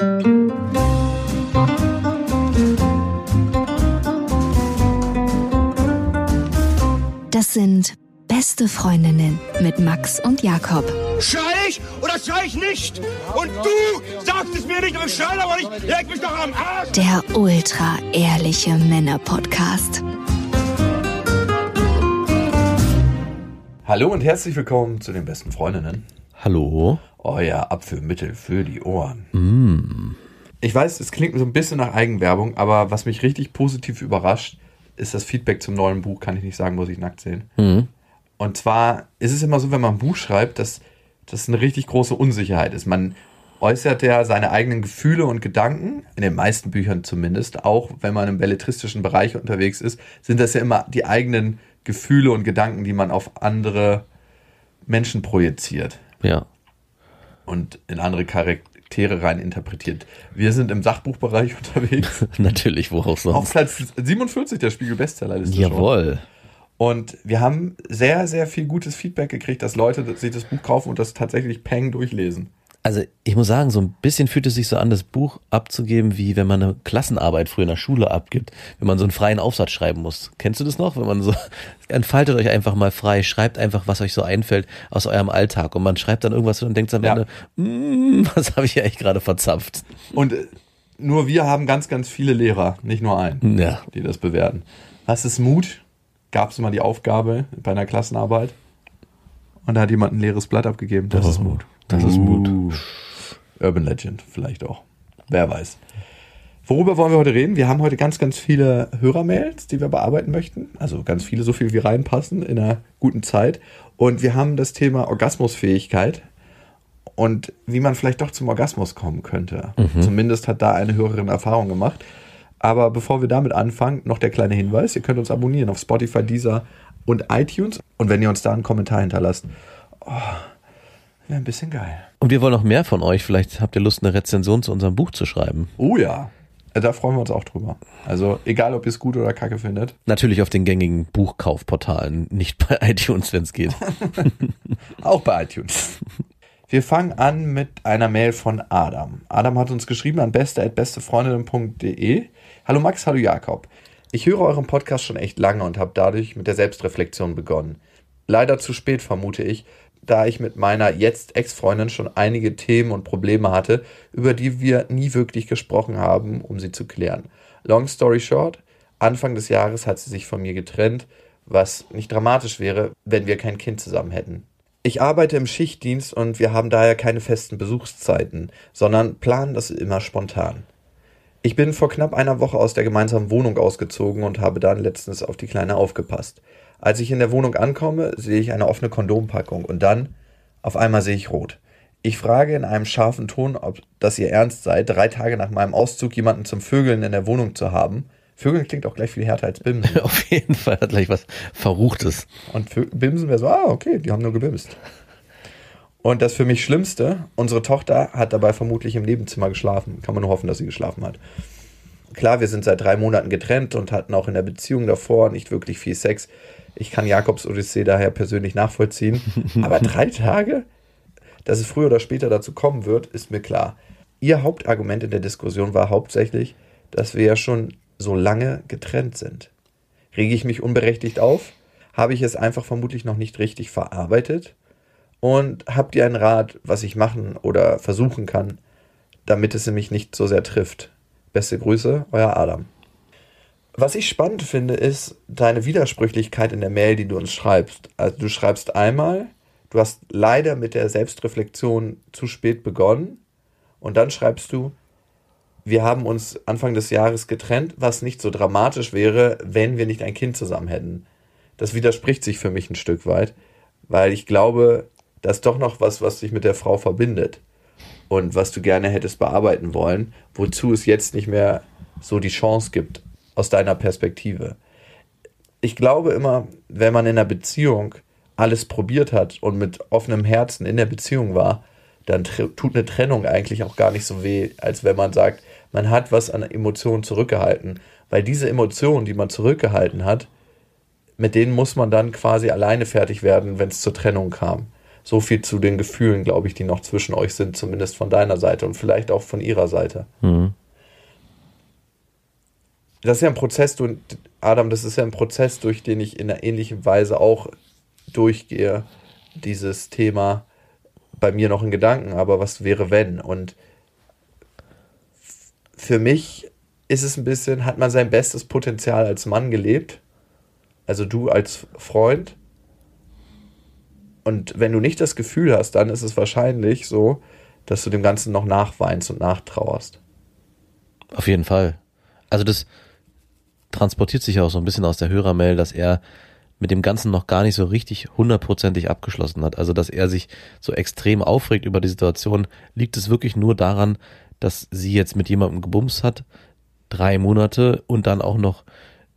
Das sind beste Freundinnen mit Max und Jakob. Schrei ich oder schrei ich nicht? Und du sagst es mir nicht, aber ich schrei aber nicht. Leg mich doch am Arsch. Der ultra-ehrliche Männer-Podcast. Hallo und herzlich willkommen zu den besten Freundinnen. Hallo. Euer Abführmittel für die Ohren. Ich weiß, es klingt so ein bisschen nach Eigenwerbung, aber was mich richtig positiv überrascht, ist das Feedback zum neuen Buch, kann ich nicht sagen, muss ich nackt sehen. Und zwar ist es immer so, wenn man ein Buch schreibt, dass das eine richtig große Unsicherheit ist. Man äußert ja seine eigenen Gefühle und Gedanken, in den meisten Büchern zumindest, auch wenn man im belletristischen Bereich unterwegs ist, sind das ja immer die eigenen Gefühle und Gedanken, die man auf andere Menschen projiziert Ja. und in andere Charaktere rein interpretiert. Wir sind im Sachbuchbereich unterwegs. Natürlich, wo auch Auf sonst. Platz 47 der Spiegel Bestsellerliste. schon. Jawohl. Und wir haben sehr, sehr viel gutes Feedback gekriegt, dass Leute sich das Buch kaufen und das tatsächlich Peng durchlesen. Also ich muss sagen, so ein bisschen fühlt es sich so an, das Buch abzugeben, wie wenn man eine Klassenarbeit früher in der Schule abgibt, wenn man so einen freien Aufsatz schreiben muss. Kennst du das noch? Wenn man so, entfaltet euch einfach mal frei, schreibt einfach, was euch so einfällt aus eurem Alltag und man schreibt dann irgendwas und denkt am Ja. Ende, "Mm, was habe ich eigentlich gerade verzapft? Und äh, nur wir haben ganz, ganz viele Lehrer, nicht nur einen, Ja. die das bewerten. Was ist Mut? Gab es mal die Aufgabe bei einer Klassenarbeit und da hat jemand ein leeres Blatt abgegeben. Das ist Mut. Das ist Mut. Uh. Urban Legend vielleicht auch. Wer weiß. Worüber wollen wir heute reden? Wir haben heute ganz, ganz viele Hörermails, die wir bearbeiten möchten. Also ganz viele, so viel wie reinpassen in einer guten Zeit. Und wir haben das Thema Orgasmusfähigkeit und wie man vielleicht doch zum Orgasmus kommen könnte. Zumindest hat da eine Hörerin Erfahrung gemacht. Aber bevor wir damit anfangen, noch der kleine Hinweis: Ihr könnt uns abonnieren auf Spotify, Deezer und iTunes. Und wenn ihr uns da einen Kommentar hinterlasst, oh, wäre ein bisschen geil. Und wir wollen noch mehr von euch. Vielleicht habt ihr Lust, eine Rezension zu unserem Buch zu schreiben. Oh ja, da freuen wir uns auch drüber. Also egal, ob ihr es gut oder kacke findet. Natürlich auf den gängigen Buchkaufportalen, nicht bei iTunes, wenn es geht. Auch bei iTunes. Wir fangen an mit einer Mail von Adam. Adam hat uns geschrieben an beste.bestefreundinnen.de. Hallo Max, hallo Jakob. Ich höre euren Podcast schon echt lange und habe dadurch mit der Selbstreflexion begonnen. Leider zu spät, vermute ich, da ich mit meiner jetzt Ex-Freundin schon einige Themen und Probleme hatte, über die wir nie wirklich gesprochen haben, um sie zu klären. Long story short, Anfang des Jahres hat sie sich von mir getrennt, was nicht dramatisch wäre, wenn wir kein Kind zusammen hätten. Ich arbeite im Schichtdienst und wir haben daher keine festen Besuchszeiten, sondern planen das immer spontan. Ich bin vor knapp einer Woche aus der gemeinsamen Wohnung ausgezogen und habe dann letztens auf die Kleine aufgepasst. Als ich in der Wohnung ankomme, sehe ich eine offene Kondompackung und dann auf einmal sehe ich rot. Ich frage in einem scharfen Ton, ob das ihr ernst sei, drei Tage nach meinem Auszug jemanden zum Vögeln in der Wohnung zu haben. Vögeln klingt auch gleich viel härter als Bimsen. auf jeden Fall hat gleich was Verruchtes. Und Bimsen wäre so, ah, okay, die haben nur gebimst. Und das für mich Schlimmste, unsere Tochter hat dabei vermutlich im Nebenzimmer geschlafen. Kann man nur hoffen, dass sie geschlafen hat. Klar, wir sind seit drei Monaten getrennt und hatten auch in der Beziehung davor nicht wirklich viel Sex. Ich kann Jakobs Odyssee daher persönlich nachvollziehen. Aber drei Tage? Dass es früher oder später dazu kommen wird, ist mir klar. Ihr Hauptargument in der Diskussion war hauptsächlich, dass wir ja schon so lange getrennt sind. Rege ich mich unberechtigt auf? Habe ich es einfach vermutlich noch nicht richtig verarbeitet? Und habt ihr einen Rat, was ich machen oder versuchen kann, damit es mich nicht so sehr trifft? Beste Grüße, euer Adam. Was ich spannend finde, ist deine Widersprüchlichkeit in der Mail, die du uns schreibst. Also du schreibst einmal, du hast leider mit der Selbstreflexion zu spät begonnen und dann schreibst du, wir haben uns Anfang des Jahres getrennt, was nicht so dramatisch wäre, wenn wir nicht ein Kind zusammen hätten. Das widerspricht sich für mich ein Stück weit, weil ich glaube, da ist doch noch was, was dich mit der Frau verbindet und was du gerne hättest bearbeiten wollen, wozu es jetzt nicht mehr so die Chance gibt aus deiner Perspektive. Ich glaube immer, wenn man in einer Beziehung alles probiert hat und mit offenem Herzen in der Beziehung war, dann tut eine Trennung eigentlich auch gar nicht so weh, als wenn man sagt, man hat was an Emotionen zurückgehalten. Weil diese Emotionen, die man zurückgehalten hat, mit denen muss man dann quasi alleine fertig werden, wenn es zur Trennung kam. So viel zu den Gefühlen, glaube ich, die noch zwischen euch sind, zumindest von deiner Seite und vielleicht auch von ihrer Seite. Mhm. Das ist ja ein Prozess, du, Adam, das ist ja ein Prozess, durch den ich in einer ähnlichen Weise auch durchgehe, dieses Thema bei mir noch in Gedanken, aber was wäre wenn? Und für mich ist es ein bisschen, hat man sein bestes Potenzial als Mann gelebt, also du als Freund. Und wenn du nicht das Gefühl hast, dann ist es wahrscheinlich so, dass du dem Ganzen noch nachweinst und nachtrauerst. Auf jeden Fall. Also das transportiert sich auch so ein bisschen aus der Hörermail, dass er mit dem Ganzen noch gar nicht so richtig hundertprozentig abgeschlossen hat. Also dass er sich so extrem aufregt über die Situation, liegt es wirklich nur daran, dass sie jetzt mit jemandem gebumst hat, drei Monate und dann auch noch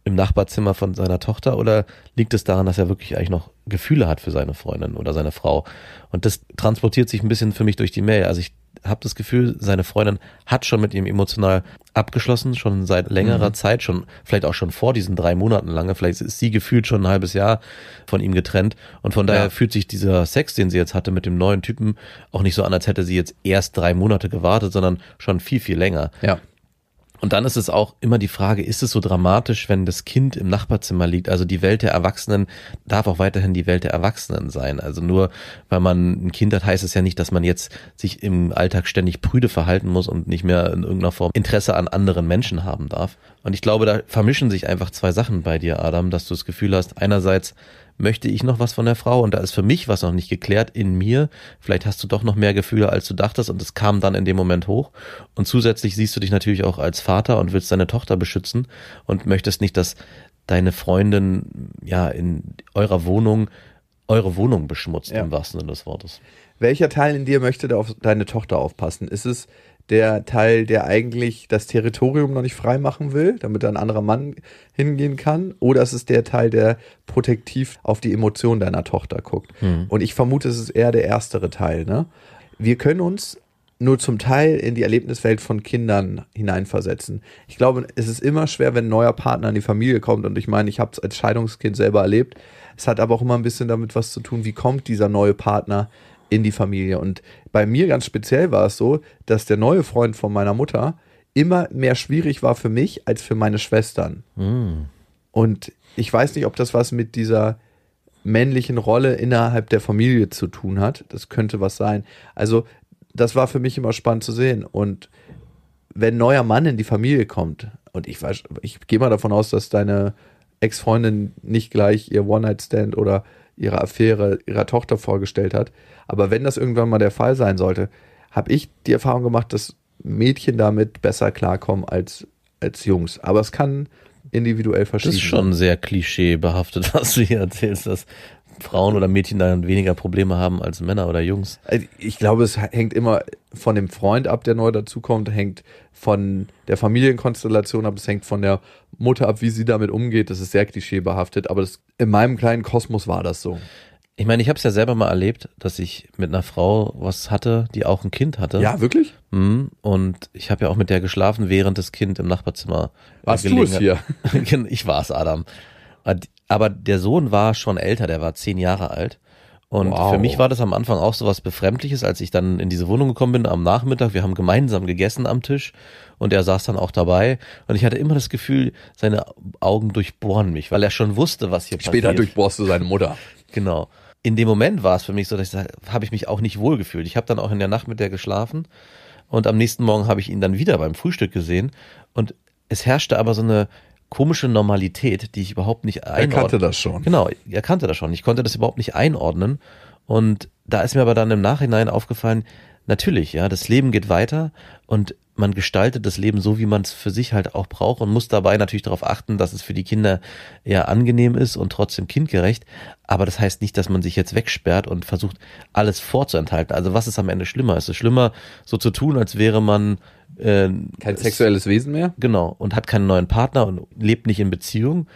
im Nachbarzimmer von seiner Tochter oder liegt es daran, dass er wirklich eigentlich noch Gefühle hat für seine Freundin oder seine Frau? Und das transportiert sich ein bisschen für mich durch die Mail. Also ich habe das Gefühl, seine Freundin hat schon mit ihm emotional abgeschlossen, schon seit längerer mhm. Zeit, schon vielleicht auch schon vor diesen drei Monaten lange. Vielleicht ist sie gefühlt schon ein halbes Jahr von ihm getrennt und von daher ja. fühlt sich dieser Sex, den sie jetzt hatte mit dem neuen Typen, auch nicht so an, als hätte sie jetzt erst drei Monate gewartet, sondern schon viel viel länger. Ja. Und dann ist es auch immer die Frage, ist es so dramatisch, wenn das Kind im Nachbarzimmer liegt? Also die Welt der Erwachsenen darf auch weiterhin die Welt der Erwachsenen sein. Also nur weil man ein Kind hat, heißt es ja nicht, dass man jetzt sich im Alltag ständig prüde verhalten muss und nicht mehr in irgendeiner Form Interesse an anderen Menschen haben darf. Und ich glaube, da vermischen sich einfach zwei Sachen bei dir, Adam, dass du das Gefühl hast, einerseits möchte ich noch was von der Frau und da ist für mich was noch nicht geklärt in mir. Vielleicht hast du doch noch mehr Gefühle, als du dachtest und es kam dann in dem Moment hoch. Und zusätzlich siehst du dich natürlich auch als Vater und willst deine Tochter beschützen und möchtest nicht, dass deine Freundin ja in eurer Wohnung eure Wohnung beschmutzt ja. im wahrsten Sinne des Wortes. Welcher Teil in dir möchte da auf deine Tochter aufpassen? Ist es der Teil, der eigentlich das Territorium noch nicht frei machen will, damit ein anderer Mann hingehen kann, oder ist es der Teil, der protektiv auf die Emotionen deiner Tochter guckt. Hm. Und ich vermute, es ist eher der erstere Teil. Ne? Wir können uns nur zum Teil in die Erlebniswelt von Kindern hineinversetzen. Ich glaube, es ist immer schwer, wenn ein neuer Partner in die Familie kommt. Und ich meine, ich habe es als Scheidungskind selber erlebt. Es hat aber auch immer ein bisschen damit was zu tun, wie kommt dieser neue Partner in die Familie. Und bei mir ganz speziell war es so, dass der neue Freund von meiner Mutter immer mehr schwierig war für mich als für meine Schwestern. Mm. Und ich weiß nicht, ob das was mit dieser männlichen Rolle innerhalb der Familie zu tun hat. Das könnte was sein. Also, das war für mich immer spannend zu sehen. Und wenn ein neuer Mann in die Familie kommt, und ich weiß, ich gehe mal davon aus, dass deine Ex-Freundin nicht gleich ihr One-Night-Stand oder ihre Affäre ihrer Tochter vorgestellt hat. Aber wenn das irgendwann mal der Fall sein sollte, habe ich die Erfahrung gemacht, dass Mädchen damit besser klarkommen als, als Jungs. Aber es kann individuell verschieden. Das ist schon sehr klischeebehaftet, was du hier erzählst, dass Frauen oder Mädchen dann weniger Probleme haben als Männer oder Jungs. Also ich glaube, es hängt immer von dem Freund ab, der neu dazukommt, hängt von der Familienkonstellation ab, es hängt von der Mutter ab, wie sie damit umgeht. Das ist sehr klischeebehaftet, aber das, in meinem kleinen Kosmos war das so. Ich meine, ich habe es ja selber mal erlebt, dass ich mit einer Frau was hatte, die auch ein Kind hatte. Ja, wirklich? Mhm. Und ich habe ja auch mit der geschlafen, während das Kind im Nachbarzimmer Warst du es hier? ich war es, Adam. Aber der Sohn war schon älter, der war zehn Jahre alt. Und wow. für mich war das am Anfang auch so was Befremdliches, als ich dann in diese Wohnung gekommen bin am Nachmittag. Wir haben gemeinsam gegessen am Tisch und er saß dann auch dabei. Und ich hatte immer das Gefühl, seine Augen durchbohren mich, weil er schon wusste, was hier Später passiert. Später durchbohrst du seine Mutter. Genau. In dem Moment war es für mich so, dass ich habe ich mich auch nicht wohl gefühlt. Ich habe dann auch in der Nacht mit der geschlafen und am nächsten Morgen habe ich ihn dann wieder beim Frühstück gesehen und es herrschte aber so eine komische Normalität, die ich überhaupt nicht einordne. Er kannte das schon. Genau, er kannte das schon. Ich konnte das überhaupt nicht einordnen. Und da ist mir aber dann im Nachhinein aufgefallen, natürlich, ja, das Leben geht weiter und man gestaltet das Leben so, wie man es für sich halt auch braucht und muss dabei natürlich darauf achten, dass es für die Kinder eher angenehm ist und trotzdem kindgerecht. Aber das heißt nicht, dass man sich jetzt wegsperrt und versucht, alles vorzuenthalten. Also was ist am Ende schlimmer? Ist es schlimmer, so zu tun, als wäre man äh, kein sexuelles Wesen mehr? Genau. Und hat keinen neuen Partner und lebt nicht in Beziehung.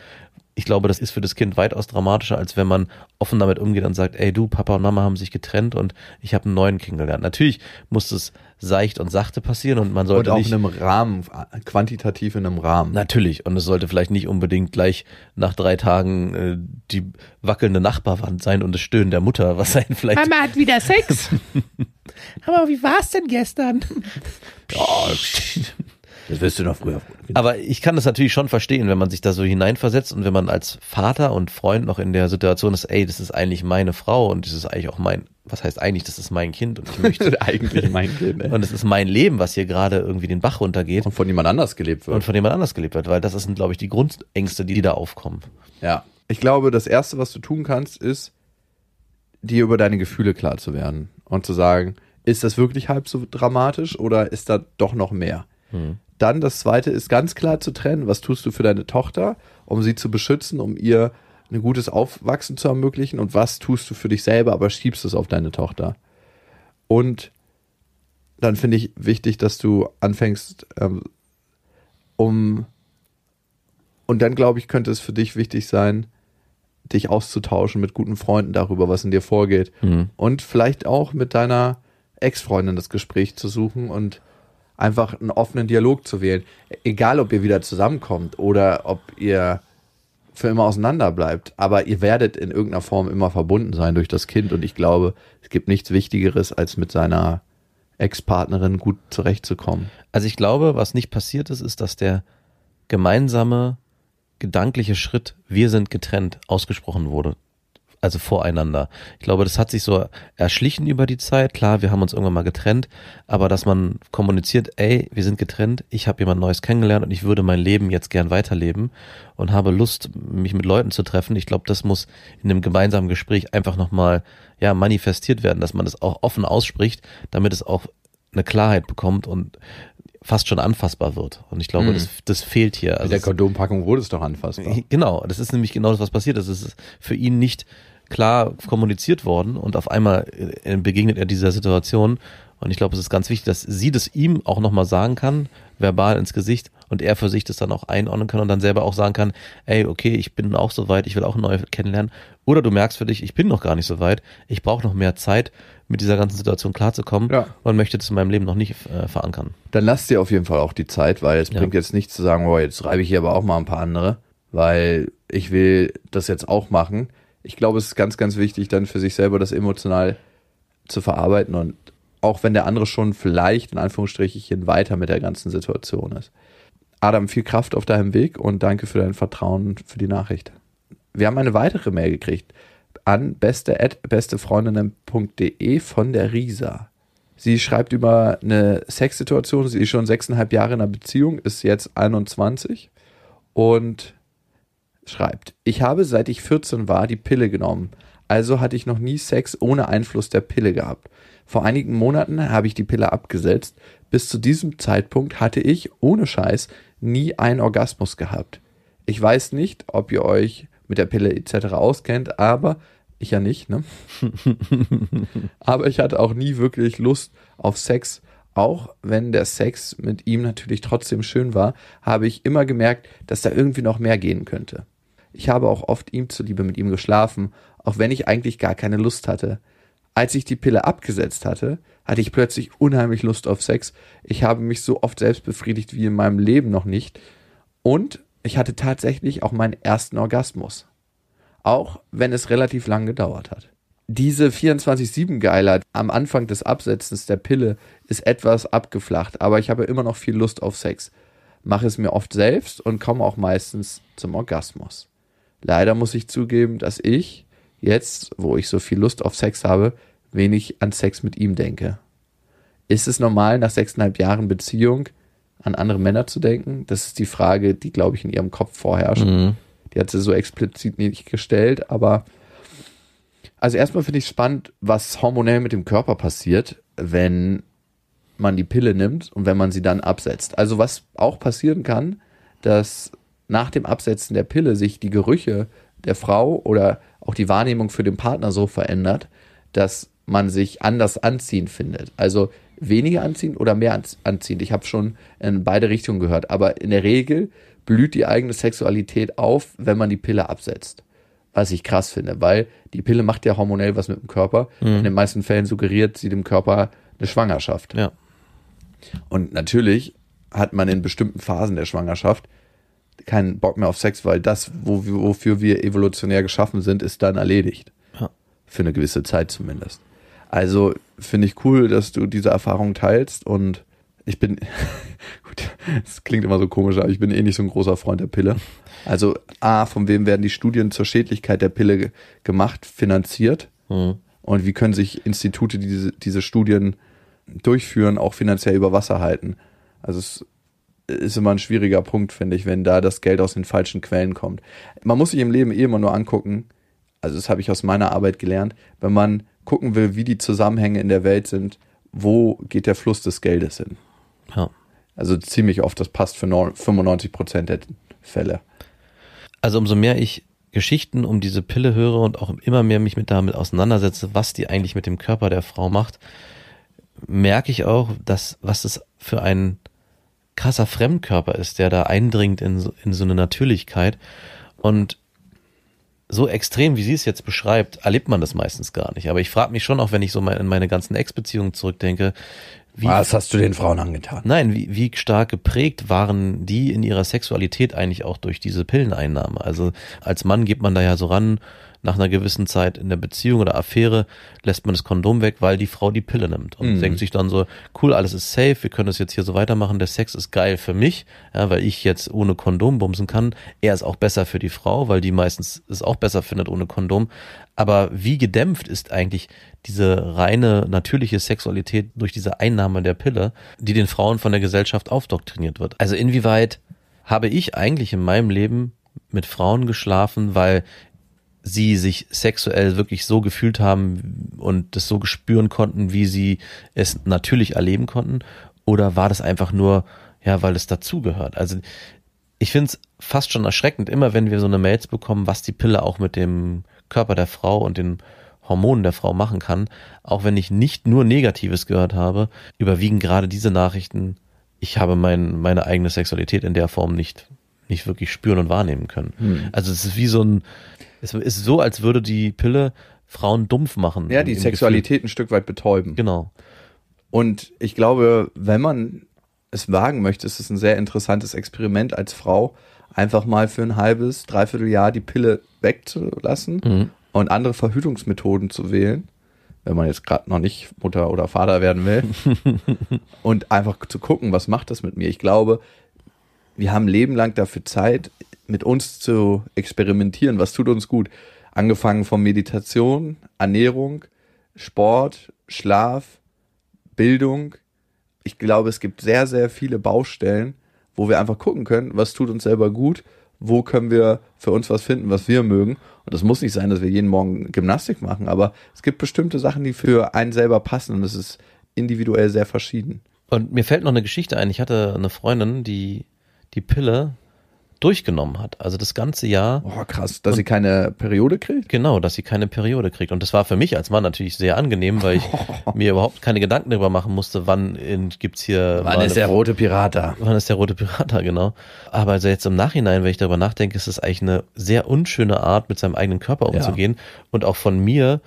Ich glaube, das ist für das Kind weitaus dramatischer, als wenn man offen damit umgeht und sagt, ey du, Papa und Mama haben sich getrennt und ich habe einen neuen kennengelernt. Natürlich muss es seicht und sachte passieren und man sollte Und auch nicht in einem Rahmen, quantitativ in einem Rahmen. Natürlich. Und es sollte vielleicht nicht unbedingt gleich nach drei Tagen äh, die wackelnde Nachbarwand sein und das Stöhnen der Mutter, was einen vielleicht. Mama hat wieder Sex. Aber wie war's denn gestern? Das wirst du noch früher. Aber ich kann das natürlich schon verstehen, wenn man sich da so hineinversetzt und wenn man als Vater und Freund noch in der Situation ist, ey, das ist eigentlich meine Frau und das ist eigentlich auch mein, was heißt eigentlich, das ist mein Kind und ich möchte eigentlich mein Kind. ey. und es ist mein Leben, was hier gerade irgendwie den Bach runtergeht Und von jemand anders gelebt wird. und von jemand anders gelebt wird, weil das sind, glaube ich, die Grundängste, die da aufkommen. Ja. Ich glaube, das Erste, was du tun kannst, ist, dir über deine Gefühle klar zu werden und zu sagen, ist das wirklich halb so dramatisch oder ist da doch noch mehr? Dann das Zweite ist ganz klar zu trennen, was tust du für deine Tochter, um sie zu beschützen, um ihr ein gutes Aufwachsen zu ermöglichen und was tust du für dich selber, aber schiebst es auf deine Tochter. Und dann finde ich wichtig, dass du anfängst, ähm, um und dann glaube ich, könnte es für dich wichtig sein, dich auszutauschen mit guten Freunden darüber, was in dir vorgeht. Und vielleicht auch mit deiner Ex-Freundin das Gespräch zu suchen und einfach einen offenen Dialog zu wählen. Egal, ob ihr wieder zusammenkommt oder ob ihr für immer auseinander bleibt. Aber ihr werdet in irgendeiner Form immer verbunden sein durch das Kind. Und ich glaube, es gibt nichts Wichtigeres, als mit seiner Ex-Partnerin gut zurechtzukommen. Also ich glaube, was nicht passiert ist, ist, dass der gemeinsame gedankliche Schritt, wir sind getrennt, ausgesprochen wurde. Also voreinander. Ich glaube, das hat sich so erschlichen über die Zeit. Klar, wir haben uns irgendwann mal getrennt, aber dass man kommuniziert, ey, wir sind getrennt, ich habe jemand Neues kennengelernt und ich würde mein Leben jetzt gern weiterleben und habe Lust, mich mit Leuten zu treffen. Ich glaube, das muss in einem gemeinsamen Gespräch einfach nochmal ja, manifestiert werden, dass man das auch offen ausspricht, damit es auch eine Klarheit bekommt und fast schon anfassbar wird. Und ich glaube, Mhm. das, das fehlt hier. Mit Also der es- Kondompackung wurde es doch anfassbar. Genau, das ist nämlich genau das, was passiert ist. Es ist für ihn nicht klar kommuniziert worden und auf einmal äh, begegnet er dieser Situation. Und ich glaube, es ist ganz wichtig, dass sie das ihm auch nochmal sagen kann, verbal ins Gesicht und er für sich das dann auch einordnen kann und dann selber auch sagen kann, ey, okay, ich bin auch so weit, ich will auch neu kennenlernen. Oder du merkst für dich, ich bin noch gar nicht so weit, ich brauche noch mehr Zeit, mit dieser ganzen Situation klarzukommen Ja. und möchte das in meinem Leben noch nicht äh, verankern. Dann lass dir auf jeden Fall auch die Zeit, weil es Ja. bringt jetzt nichts zu sagen, oh, jetzt reibe ich hier aber auch mal ein paar andere, weil ich will das jetzt auch machen. Ich glaube, es ist ganz, ganz wichtig, dann für sich selber das emotional zu verarbeiten und auch wenn der andere schon vielleicht in Anführungsstrichen weiter mit der ganzen Situation ist. Adam, viel Kraft auf deinem Weg und danke für dein Vertrauen und für die Nachricht. Wir haben eine weitere Mail gekriegt an beste bestefreundinnen.de von der Risa. Sie schreibt über eine Sexsituation. Sie ist schon sechseinhalb Jahre in einer Beziehung, ist jetzt 21 und schreibt, ich habe seit ich 14 war die Pille genommen. Also hatte ich noch nie Sex ohne Einfluss der Pille gehabt. Vor einigen Monaten habe ich die Pille abgesetzt. Bis zu diesem Zeitpunkt hatte ich, ohne Scheiß, nie einen Orgasmus gehabt. Ich weiß nicht, ob ihr euch mit der Pille etc. auskennt, aber ich ja nicht, ne? aber ich hatte auch nie wirklich Lust auf Sex. Auch wenn der Sex mit ihm natürlich trotzdem schön war, habe ich immer gemerkt, dass da irgendwie noch mehr gehen könnte. Ich habe auch oft ihm zuliebe mit ihm geschlafen, auch wenn ich eigentlich gar keine Lust hatte. Als ich die Pille abgesetzt hatte, hatte ich plötzlich unheimlich Lust auf Sex. Ich habe mich so oft selbst befriedigt wie in meinem Leben noch nicht. Und ich hatte tatsächlich auch meinen ersten Orgasmus. Auch wenn es relativ lang gedauert hat. Diese 24-7-Geilheit am Anfang des Absetzens der Pille ist etwas abgeflacht, aber ich habe immer noch viel Lust auf Sex. Mache es mir oft selbst und komme auch meistens zum Orgasmus. Leider muss ich zugeben, dass ich jetzt, wo ich so viel Lust auf Sex habe, wenig an Sex mit ihm denke. Ist es normal, nach sechseinhalb Jahren Beziehung an andere Männer zu denken? Das ist die Frage, die, glaube ich, in ihrem Kopf vorherrscht. Die hat sie so explizit nicht gestellt, aber also erstmal finde ich spannend, was hormonell mit dem Körper passiert, wenn man die Pille nimmt und wenn man sie dann absetzt. Also was auch passieren kann, dass nach dem Absetzen der Pille sich die Gerüche der Frau oder auch die Wahrnehmung für den Partner so verändert, dass man sich anders anziehen findet. Also weniger anziehend oder mehr anz- anziehend. Ich habe schon in beide Richtungen gehört. Aber in der Regel blüht die eigene Sexualität auf, wenn man die Pille absetzt. Was ich krass finde, weil die Pille macht ja hormonell was mit dem Körper. In den meisten Fällen suggeriert sie dem Körper eine Schwangerschaft. Ja. Und natürlich hat man in bestimmten Phasen der Schwangerschaft keinen Bock mehr auf Sex, weil das, wo wofür wir evolutionär geschaffen sind, ist dann erledigt. Ja. Für eine gewisse Zeit zumindest. Also finde ich cool, dass du diese Erfahrung teilst und ich bin, gut, das klingt immer so komisch, aber ich bin eh nicht so ein großer Freund der Pille. Also A, von wem werden die Studien zur Schädlichkeit der Pille ge- gemacht, finanziert? Mhm. Und wie können sich Institute, die diese, diese Studien durchführen, auch finanziell über Wasser halten? Also es ist immer ein schwieriger Punkt, finde ich, wenn da das Geld aus den falschen Quellen kommt. Man muss sich im Leben eh immer nur angucken, also das habe ich aus meiner Arbeit gelernt, wenn man gucken will, wie die Zusammenhänge in der Welt sind, wo geht der Fluss des Geldes hin? ja. Also ziemlich oft, das passt für neun- 95 Prozent der Fälle. Also umso mehr ich Geschichten um diese Pille höre und auch immer mehr mich mit damit auseinandersetze, was die eigentlich mit dem Körper der Frau macht, merke ich auch, dass was das für ein krasser Fremdkörper ist, der da eindringt in so, in so eine Natürlichkeit und so extrem, wie sie es jetzt beschreibt, erlebt man das meistens gar nicht. Aber ich frage mich schon auch, wenn ich so mal in meine ganzen Ex-Beziehungen zurückdenke, wie Was hast du den Frauen angetan? Nein, wie, wie stark geprägt waren die in ihrer Sexualität eigentlich auch durch diese Pilleneinnahme? Also als Mann geht man da ja so ran, nach einer gewissen Zeit in der Beziehung oder Affäre lässt man das Kondom weg, weil die Frau die Pille nimmt und denkt sich dann so, cool, alles ist safe, wir können das jetzt hier so weitermachen, der Sex ist geil für mich, ja, weil ich jetzt ohne Kondom bumsen kann. Er ist auch besser für die Frau, weil die meistens es auch besser findet ohne Kondom. Aber wie gedämpft ist eigentlich diese reine natürliche Sexualität durch diese Einnahme der Pille, die den Frauen von der Gesellschaft aufdoktriniert wird? Also inwieweit habe ich eigentlich in meinem Leben mit Frauen geschlafen, weil sie sich sexuell wirklich so gefühlt haben und das so gespüren konnten, wie sie es natürlich erleben konnten? Oder war das einfach nur, ja, weil es dazugehört? Also ich finde es fast schon erschreckend, immer wenn wir so eine Mails bekommen, was die Pille auch mit dem Körper der Frau und den Hormonen der Frau machen kann, auch wenn ich nicht nur Negatives gehört habe, überwiegen gerade diese Nachrichten, ich habe mein, meine eigene Sexualität in der Form nicht, nicht wirklich spüren und wahrnehmen können. Also es ist wie so ein, es ist so, als würde die Pille Frauen dumpf machen. Ja, die Sexualität ein Stück weit betäuben. Gefühl. Genau. Und ich glaube, wenn man es wagen möchte, ist es ein sehr interessantes Experiment als Frau, einfach mal für ein halbes, dreiviertel Jahr die Pille wegzulassen und andere Verhütungsmethoden zu wählen, wenn man jetzt gerade noch nicht Mutter oder Vater werden will, und einfach zu gucken, was macht das mit mir. Ich glaube, wir haben Leben lang dafür Zeit, mit uns zu experimentieren, was tut uns gut. Angefangen von Meditation, Ernährung, Sport, Schlaf, Bildung. Ich glaube, es gibt sehr, sehr viele Baustellen, wo wir einfach gucken können, was tut uns selber gut, wo können wir für uns was finden, was wir mögen. Und das muss nicht sein, dass wir jeden Morgen Gymnastik machen, aber es gibt bestimmte Sachen, die für einen selber passen und es ist individuell sehr verschieden. Und mir fällt noch eine Geschichte ein. Ich hatte eine Freundin, die die Pille durchgenommen hat. Also das ganze Jahr. Oh, krass, dass sie keine Periode kriegt? Genau, dass sie keine Periode kriegt. Und das war für mich als Mann natürlich sehr angenehm, weil ich mir überhaupt keine Gedanken darüber machen musste, wann in, gibt's hier. mal eine- rote Pirat da? Wann ist der rote Pirater, genau. Aber also jetzt im Nachhinein, wenn ich darüber nachdenke, ist es eigentlich eine sehr unschöne Art, mit seinem eigenen Körper umzugehen und auch von mir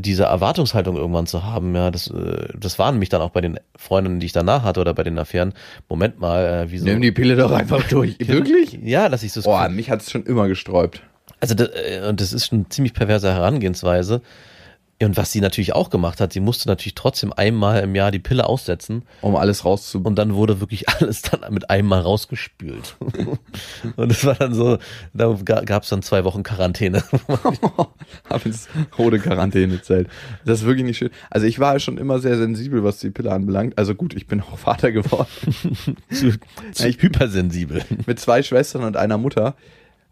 diese Erwartungshaltung irgendwann zu haben, ja, das, äh, das war nämlich dann auch bei den Freundinnen, die ich danach hatte oder bei den Affären, Moment mal, äh, wieso? Nimm die Pille doch einfach durch. Wirklich? Ja, dass ich so Boah, mich hat es schon immer gesträubt. also das, äh, und das ist schon eine ziemlich perverse Herangehensweise. Und was sie natürlich auch gemacht hat, sie musste natürlich trotzdem einmal im Jahr die Pille aussetzen Um alles rauszu... und dann wurde wirklich alles dann mit einmal rausgespült. und das war dann so, da gab es dann zwei Wochen Quarantäne. Hab ins rote Quarantänezelt. Das ist wirklich nicht schön. Also ich war schon immer sehr sensibel, was die Pille anbelangt. Also gut, ich bin auch Vater geworden. zu, zu hypersensibel. Mit zwei Schwestern und einer Mutter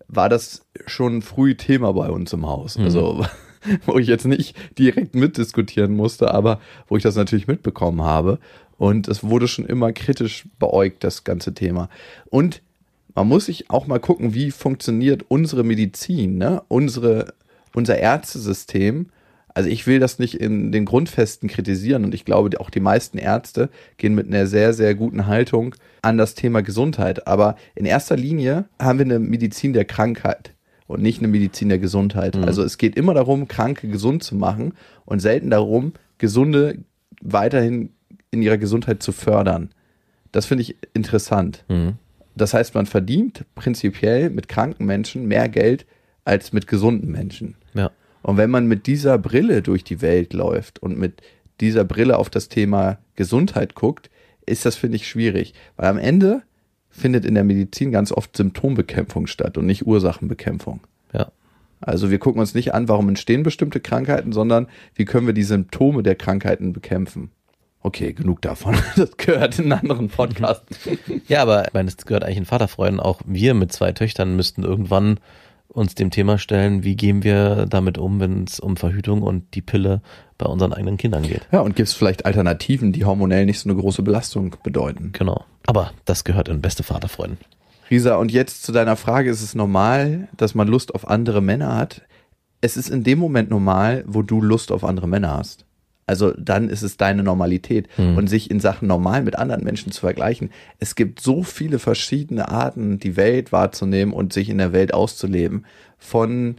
war das schon früh Thema bei uns im Haus. Also wo ich jetzt nicht direkt mitdiskutieren musste, aber wo ich das natürlich mitbekommen habe. Und es wurde schon immer kritisch beäugt, das ganze Thema. Und man muss sich auch mal gucken, wie funktioniert unsere Medizin, ne? unsere, unser Ärztesystem. Also ich will das nicht in den Grundfesten kritisieren und ich glaube, auch die meisten Ärzte gehen mit einer sehr, sehr guten Haltung an das Thema Gesundheit. Aber in erster Linie haben wir eine Medizin der Krankheit und nicht eine Medizin der Gesundheit. Also es geht immer darum, Kranke gesund zu machen und selten darum, Gesunde weiterhin in ihrer Gesundheit zu fördern. Das finde ich interessant. Das heißt, man verdient prinzipiell mit kranken Menschen mehr Geld als mit gesunden Menschen. Ja. Und wenn man mit dieser Brille durch die Welt läuft und mit dieser Brille auf das Thema Gesundheit guckt, ist das, finde ich, schwierig. Weil am Ende findet in der Medizin ganz oft Symptombekämpfung statt und nicht Ursachenbekämpfung. Ja. Also wir gucken uns nicht an, warum entstehen bestimmte Krankheiten, sondern wie können wir die Symptome der Krankheiten bekämpfen. Okay, genug davon. Das gehört in einen anderen Podcast. Ja, aber ich meine, es gehört eigentlich in Vaterfreunden. Auch wir mit zwei Töchtern müssten irgendwann uns dem Thema stellen, wie gehen wir damit um, wenn es um Verhütung und die Pille bei unseren eigenen Kindern geht. Ja, und gibt es vielleicht Alternativen, die hormonell nicht so eine große Belastung bedeuten? Genau. Aber das gehört in beste Vaterfreunden. Risa, und jetzt zu deiner Frage, ist es normal, dass man Lust auf andere Männer hat? Es ist in dem Moment normal, wo du Lust auf andere Männer hast. Also dann ist es deine Normalität. Und sich in Sachen normal mit anderen Menschen zu vergleichen. Es gibt so viele verschiedene Arten, die Welt wahrzunehmen und sich in der Welt auszuleben. Von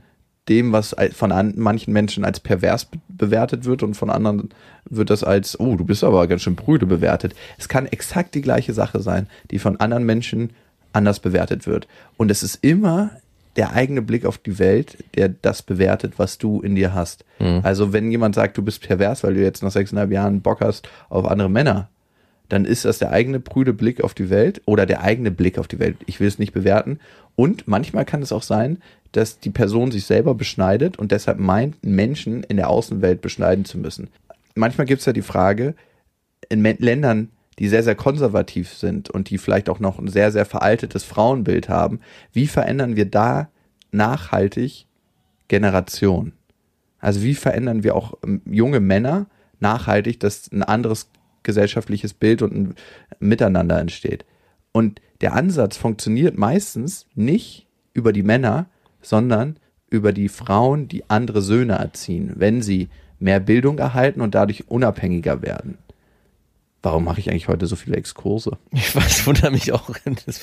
dem, was von an, manchen Menschen als pervers be bewertet wird und von anderen wird das als, oh, du bist aber ganz schön brüde bewertet. Es kann exakt die gleiche Sache sein, die von anderen Menschen anders bewertet wird. Und es ist immer der eigene Blick auf die Welt, der das bewertet, was du in dir hast. Also wenn jemand sagt, du bist pervers, weil du jetzt nach sechseinhalb Jahren Bock hast auf andere Männer, dann ist das der eigene prüde Blick auf die Welt oder der eigene Blick auf die Welt. Ich will es nicht bewerten. Und manchmal kann es auch sein, dass die Person sich selber beschneidet und deshalb meint, Menschen in der Außenwelt beschneiden zu müssen. Manchmal gibt es ja die Frage, in Ländern, die sehr, sehr konservativ sind und die vielleicht auch noch ein sehr, sehr veraltetes Frauenbild haben, wie verändern wir da nachhaltig Generation? Also wie verändern wir auch ähm, junge Männer nachhaltig, dass ein anderes gesellschaftliches Bild und ein Miteinander entsteht? Und der Ansatz funktioniert meistens nicht über die Männer, sondern über die Frauen, die andere Söhne erziehen, wenn sie mehr Bildung erhalten und dadurch unabhängiger werden. Warum mache ich eigentlich heute so viele Exkurse? Ich weiß, wundere mich auch. Es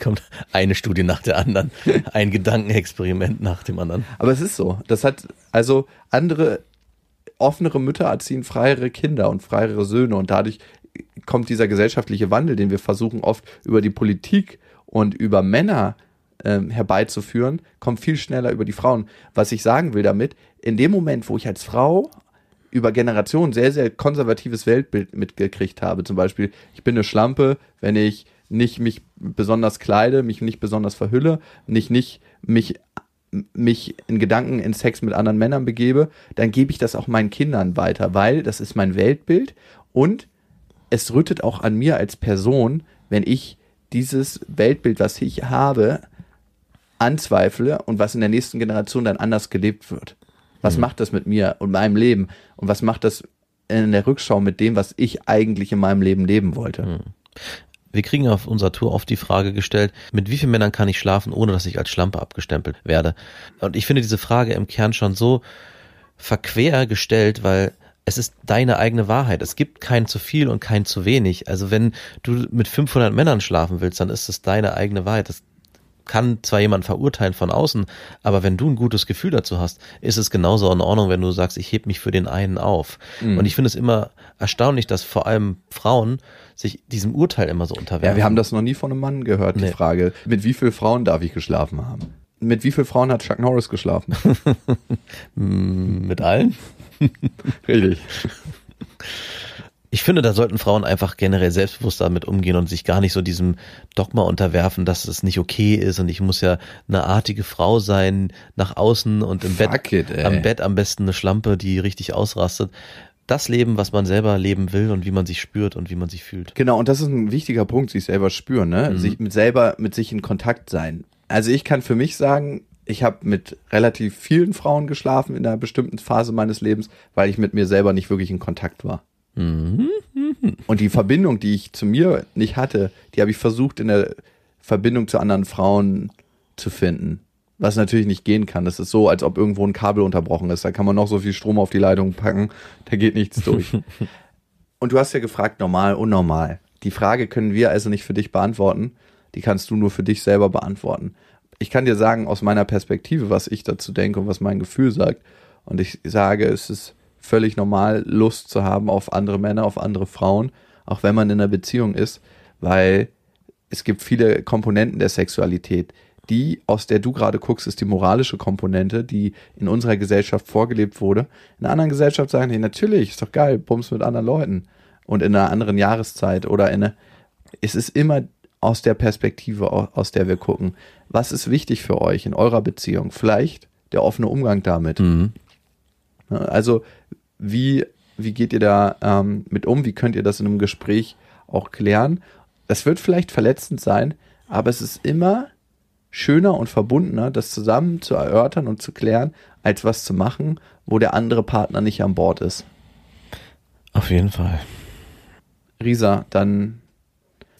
kommt eine Studie nach der anderen, ein Gedankenexperiment nach dem anderen. Aber es ist so. Das hat also andere offenere Mütter erziehen freiere Kinder und freiere Söhne und dadurch kommt dieser gesellschaftliche Wandel, den wir versuchen oft über die Politik und über Männer ähm, herbeizuführen, kommt viel schneller über die Frauen. Was ich sagen will damit, in dem Moment, wo ich als Frau über Generationen sehr, sehr konservatives Weltbild mitgekriegt habe. Zum Beispiel, ich bin eine Schlampe, wenn ich nicht mich besonders kleide, mich nicht besonders verhülle, nicht, nicht mich, mich in Gedanken in Sex mit anderen Männern begebe, dann gebe ich das auch meinen Kindern weiter, weil das ist mein Weltbild und es rüttet auch an mir als Person, wenn ich dieses Weltbild, was ich habe, anzweifle und was in der nächsten Generation dann anders gelebt wird. Was macht das mit mir und meinem Leben? Und was macht das in der Rückschau mit dem, was ich eigentlich in meinem Leben leben wollte? Wir kriegen auf unserer Tour oft die Frage gestellt, mit wie vielen Männern kann ich schlafen, ohne dass ich als Schlampe abgestempelt werde? Und ich finde diese Frage im Kern schon so verquer gestellt, weil es ist deine eigene Wahrheit. Es gibt kein zu viel und kein zu wenig. Also wenn du mit 500 Männern schlafen willst, dann ist es deine eigene Wahrheit. Das kann zwar jemand verurteilen von außen, aber wenn du ein gutes Gefühl dazu hast, ist es genauso in Ordnung, wenn du sagst, ich heb mich für den einen auf. Und ich finde es immer erstaunlich, dass vor allem Frauen sich diesem Urteil immer so unterwerfen. Ja, wir haben das noch nie von einem Mann gehört, die Nee. Frage. Mit wie vielen Frauen darf ich geschlafen haben? Mit wie vielen Frauen hat Chuck Norris geschlafen? mit allen. Richtig. Ich finde, da sollten Frauen einfach generell selbstbewusst damit umgehen und sich gar nicht so diesem Dogma unterwerfen, dass es nicht okay ist und ich muss ja eine artige Frau sein nach außen und im Fuck Bett it, am Bett am besten eine Schlampe, die richtig ausrastet. Das Leben, was man selber leben will und wie man sich spürt und wie man sich fühlt. Genau, und das ist ein wichtiger Punkt, sich selber spüren, ne? Mhm. Sich mit selber mit sich in Kontakt sein. Also ich kann für mich sagen, ich habe mit relativ vielen Frauen geschlafen in einer bestimmten Phase meines Lebens, weil ich mit mir selber nicht wirklich in Kontakt war. Mhm. Und die Verbindung, die ich zu mir nicht hatte, die habe ich versucht in der Verbindung zu anderen Frauen zu finden. Was natürlich nicht gehen kann. Das ist so, als ob irgendwo ein Kabel unterbrochen ist. Da kann man noch so viel Strom auf die Leitung packen, da geht nichts durch. Und du hast ja gefragt, normal, unnormal. Die Frage können wir also nicht für dich beantworten. Die kannst du nur für dich selber beantworten. Ich kann dir sagen, aus meiner Perspektive, was ich dazu denke und was mein Gefühl sagt. Und ich sage, es ist völlig normal, Lust zu haben auf andere Männer, auf andere Frauen, auch wenn man in einer Beziehung ist, weil es gibt viele Komponenten der Sexualität. Die, aus der du gerade guckst, ist die moralische Komponente, die in unserer Gesellschaft vorgelebt wurde. In einer anderen Gesellschaft sagen die, natürlich, ist doch geil, Bums mit anderen Leuten. Und in einer anderen Jahreszeit oder in einer, es ist immer aus der Perspektive, aus der wir gucken. Was ist wichtig für euch in eurer Beziehung? Vielleicht der offene Umgang damit. Mhm. Also, wie, wie geht ihr da ähm, mit um? Wie könnt ihr das in einem Gespräch auch klären? Das wird vielleicht verletzend sein, aber es ist immer schöner und verbundener, das zusammen zu erörtern und zu klären, als was zu machen, wo der andere Partner nicht an Bord ist. Auf jeden Fall. Risa, dann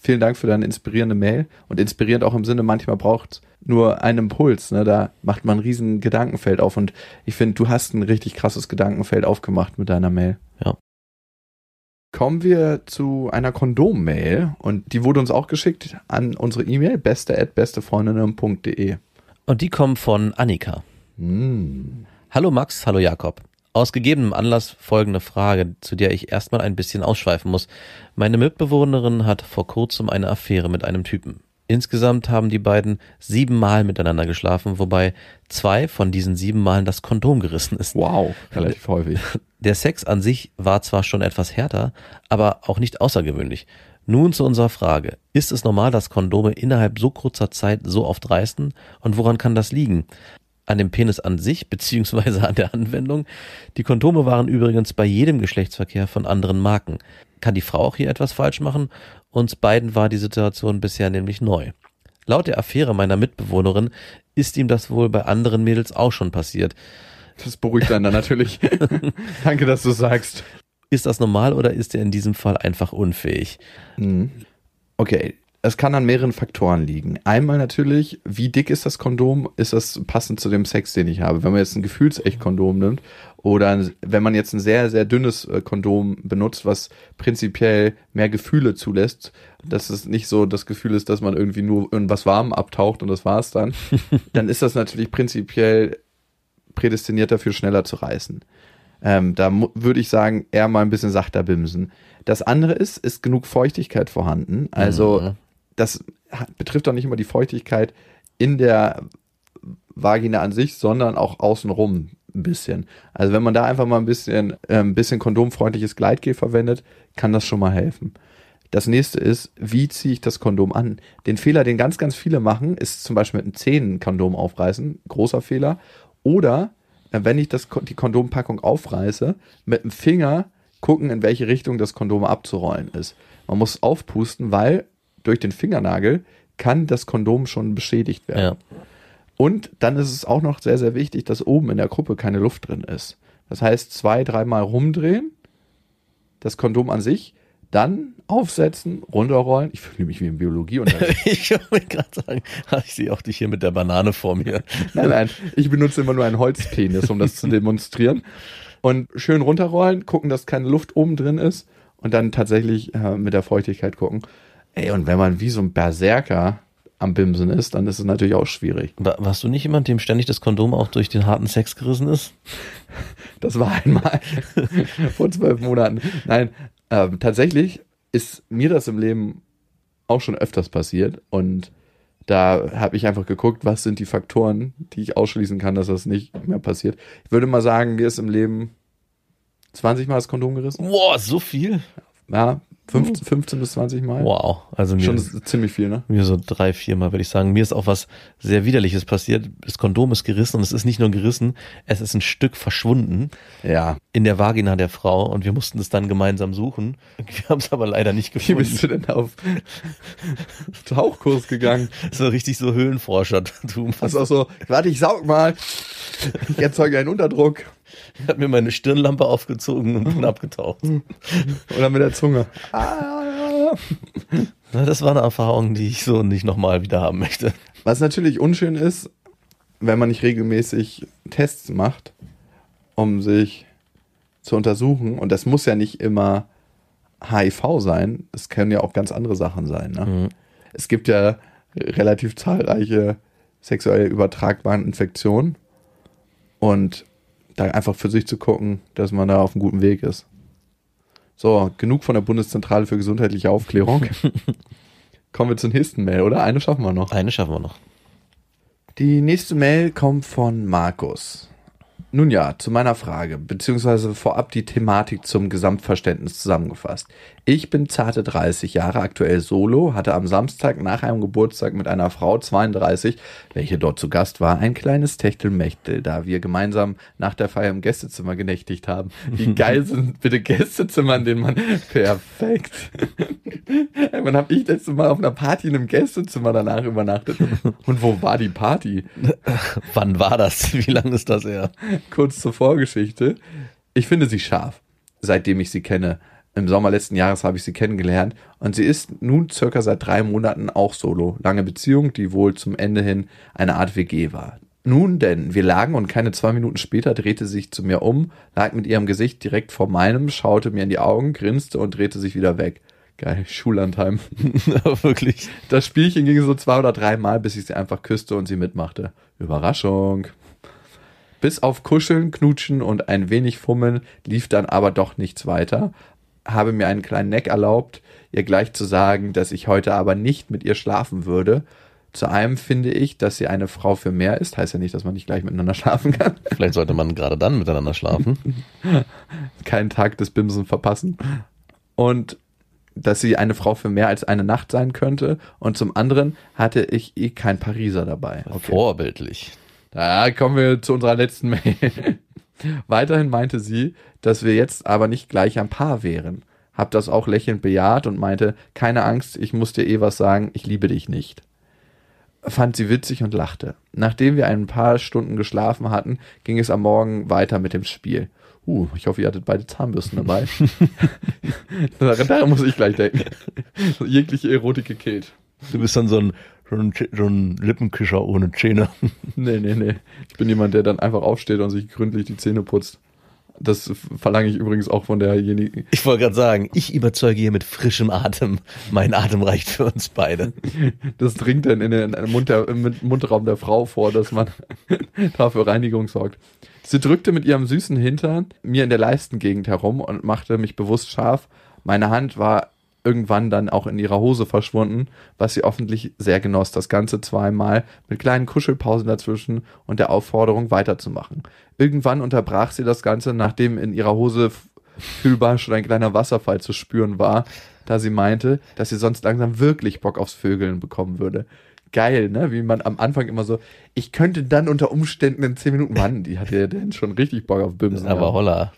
vielen Dank für deine inspirierende Mail und inspirierend auch im Sinne, manchmal braucht nur einen Impuls, ne? da macht man ein riesen Gedankenfeld auf und ich finde, du hast ein richtig krasses Gedankenfeld aufgemacht mit deiner Mail. Ja. Kommen wir zu einer Kondom-Mail und die wurde uns auch geschickt an unsere E-Mail beste@bestefreundinnen.de. Und die kommen von Annika. Hm. Hallo Max, hallo Jakob. Aus gegebenem Anlass folgende Frage, zu der ich erstmal ein bisschen ausschweifen muss. Meine Mitbewohnerin hat vor kurzem eine Affäre mit einem Typen. Insgesamt haben die beiden siebenmal miteinander geschlafen, wobei zwei von diesen sieben Malen das Kondom gerissen ist. Wow, relativ häufig. Der Sex an sich war zwar schon etwas härter, aber auch nicht außergewöhnlich. Nun zu unserer Frage. Ist es normal, dass Kondome innerhalb so kurzer Zeit so oft reißen? Und woran kann das liegen? An dem Penis an sich, beziehungsweise an der Anwendung? Die Kondome waren übrigens bei jedem Geschlechtsverkehr von anderen Marken. Kann die Frau auch hier etwas falsch machen? Uns beiden war die Situation bisher nämlich neu. Laut der Affäre meiner Mitbewohnerin ist ihm das wohl bei anderen Mädels auch schon passiert. Das beruhigt einen dann natürlich. Danke, dass du sagst. Ist das normal oder ist er in diesem Fall einfach unfähig? Mhm. Okay, es kann an mehreren Faktoren liegen. Einmal natürlich, wie dick ist das Kondom? Ist das passend zu dem Sex, den ich habe? Wenn man jetzt ein Gefühlsecht-Kondom nimmt oder wenn man jetzt ein sehr, sehr dünnes äh, Kondom benutzt, was prinzipiell mehr Gefühle zulässt, dass es nicht so das Gefühl ist, dass man irgendwie nur irgendwas warm abtaucht und das war's dann, dann ist das natürlich prinzipiell prädestiniert dafür, schneller zu reißen. Ähm, da würde ich sagen, eher mal ein bisschen sachter bimsen. Das andere ist, ist genug Feuchtigkeit vorhanden. Also Mhm. Das betrifft doch nicht immer die Feuchtigkeit in der Vagina an sich, sondern auch außenrum ein bisschen. Also wenn man da einfach mal ein bisschen, äh, ein bisschen kondomfreundliches Gleitgel verwendet, kann das schon mal helfen. Das nächste ist, wie ziehe ich das Kondom an? Den Fehler, den ganz, ganz viele machen, ist zum Beispiel mit einem Zähnen-Kondom aufreißen. Großer Fehler. Oder, äh, wenn ich das, die Kondompackung aufreiße, mit dem Finger gucken, in welche Richtung das Kondom abzurollen ist. Man muss aufpusten, weil durch den Fingernagel kann das Kondom schon beschädigt werden. Ja. Und dann ist es auch noch sehr, sehr wichtig, dass oben in der Gruppe keine Luft drin ist. Das heißt, zwei, dreimal rumdrehen, das Kondom an sich, dann aufsetzen, runterrollen. Ich fühle mich wie im Biologieunterricht. Ich wollte gerade sagen, ich sehe auch dich hier mit der Banane vor mir. nein, nein, ich benutze immer nur einen Holzpenis, um das zu demonstrieren. Und schön runterrollen, gucken, dass keine Luft oben drin ist und dann tatsächlich äh, mit der Feuchtigkeit gucken. Ey, und wenn man wie so ein Berserker am Bimsen ist, dann ist es natürlich auch schwierig. Wa- Warst du nicht jemand, dem ständig das Kondom auch durch den harten Sex gerissen ist? Das war einmal vor zwölf Monaten. Nein, ähm, tatsächlich ist mir das im Leben auch schon öfters passiert und da habe ich einfach geguckt, was sind die Faktoren, die ich ausschließen kann, dass das nicht mehr passiert. Ich würde mal sagen, mir ist im Leben 20 Mal das Kondom gerissen. Boah, so viel? Ja, 15, 15 bis 20 Mal. Wow. Also mir, Schon ziemlich viel, ne? mir so drei, vier Mal würde ich sagen. Mir ist auch was sehr Widerliches passiert. Das Kondom ist gerissen und es ist nicht nur gerissen, es ist ein Stück verschwunden Ja. in der Vagina der Frau und wir mussten es dann gemeinsam suchen. Wir haben es aber leider nicht Wie gefunden. bist du denn auf Tauchkurs gegangen? So richtig so Höhlenforschertum. Hast auch so, warte, ich saug mal. Ich erzeuge einen Unterdruck. Ich habe mir meine Stirnlampe aufgezogen und bin abgetaucht. Oder mit der Zunge. Ah. Na, Das war eine Erfahrung, die ich so nicht nochmal wieder haben möchte. Was natürlich unschön ist, wenn man nicht regelmäßig Tests macht, um sich zu untersuchen, und das muss ja nicht immer HIV sein, es können ja auch ganz andere Sachen sein. Ne? Es gibt ja relativ zahlreiche sexuell übertragbare Infektionen und da einfach für sich zu gucken, dass man da auf einem guten Weg ist. So, genug von der Bundeszentrale für gesundheitliche Aufklärung. Kommen wir zur nächsten Mail, oder? Eine schaffen wir noch. Eine schaffen wir noch. Die nächste Mail kommt von Markus. Nun ja, zu meiner Frage, beziehungsweise vorab die Thematik zum Gesamtverständnis zusammengefasst. Ich bin zarte 30 Jahre, aktuell solo, hatte am Samstag nach einem Geburtstag mit einer Frau 32, welche dort zu Gast war, ein kleines Techtelmechtel, da wir gemeinsam nach der Feier im Gästezimmer genächtigt haben. Wie geil sind bitte Gästezimmer, in denen man perfekt. Wann hab ich letztes Mal auf einer Party in einem Gästezimmer danach übernachtet? Und wo war die Party? Wann war das? Wie lange ist das her? kurz zur Vorgeschichte. Ich finde sie scharf, seitdem ich sie kenne. Im Sommer letzten Jahres habe ich sie kennengelernt und sie ist nun circa seit drei Monaten auch solo. Lange Beziehung, die wohl zum Ende hin eine Art WG war. Nun denn, wir lagen und keine zwei Minuten später drehte sie sich zu mir um, lag mit ihrem Gesicht direkt vor meinem, schaute mir in die Augen, grinste und drehte sich wieder weg. Geil, Schullandheim. Wirklich. Das Spielchen ging so zwei oder drei Mal, bis ich sie einfach küsste und sie mitmachte. Überraschung. Bis auf Kuscheln, Knutschen und ein wenig Fummeln lief dann aber doch nichts weiter. Habe mir einen kleinen Neck erlaubt, ihr gleich zu sagen, dass ich heute aber nicht mit ihr schlafen würde. Zu einem finde ich, dass sie eine Frau für mehr ist. Heißt ja nicht, dass man nicht gleich miteinander schlafen kann. Vielleicht sollte man gerade dann miteinander schlafen. Keinen Tag des Bimsen verpassen. Und dass sie eine Frau für mehr als eine Nacht sein könnte. Und zum anderen hatte ich eh kein Pariser dabei. Okay. Vorbildlich. Da kommen wir zu unserer letzten Mail. Weiterhin meinte sie, dass wir jetzt aber nicht gleich ein Paar wären. Hab das auch lächelnd bejaht und meinte, keine Angst, ich muss dir eh was sagen, ich liebe dich nicht. Fand sie witzig und lachte. Nachdem wir ein paar Stunden geschlafen hatten, ging es am Morgen weiter mit dem Spiel. Uh, ich hoffe, ihr hattet beide Zahnbürsten dabei. Daran muss ich gleich denken. Jegliche Erotik gekillt. Du bist dann so ein, so ein, so ein Lippenkischer ohne Zähne. Nee, nee, nee. Ich bin jemand, der dann einfach aufsteht und sich gründlich die Zähne putzt. Das verlange ich übrigens auch von derjenigen. Ich wollte gerade sagen, ich überzeuge hier mit frischem Atem. Mein Atem reicht für uns beide. Das dringt dann in den Mund der, im Mundraum der Frau vor, dass man da für Reinigung sorgt. Sie drückte mit ihrem süßen Hintern mir in der Leistengegend herum und machte mich bewusst scharf. Meine Hand war irgendwann dann auch in ihrer Hose verschwunden, was sie offentlich sehr genoss. Das Ganze zweimal mit kleinen Kuschelpausen dazwischen und der Aufforderung weiterzumachen. Irgendwann unterbrach sie das Ganze, nachdem in ihrer Hose fühlbar schon ein kleiner Wasserfall zu spüren war, da sie meinte, dass sie sonst langsam wirklich Bock aufs Vögeln bekommen würde. Geil, ne? Wie man am Anfang immer so, ich könnte dann unter Umständen in 10 Minuten, Mann, die hatte ja dann schon richtig Bock auf Bimsen. Aber holla.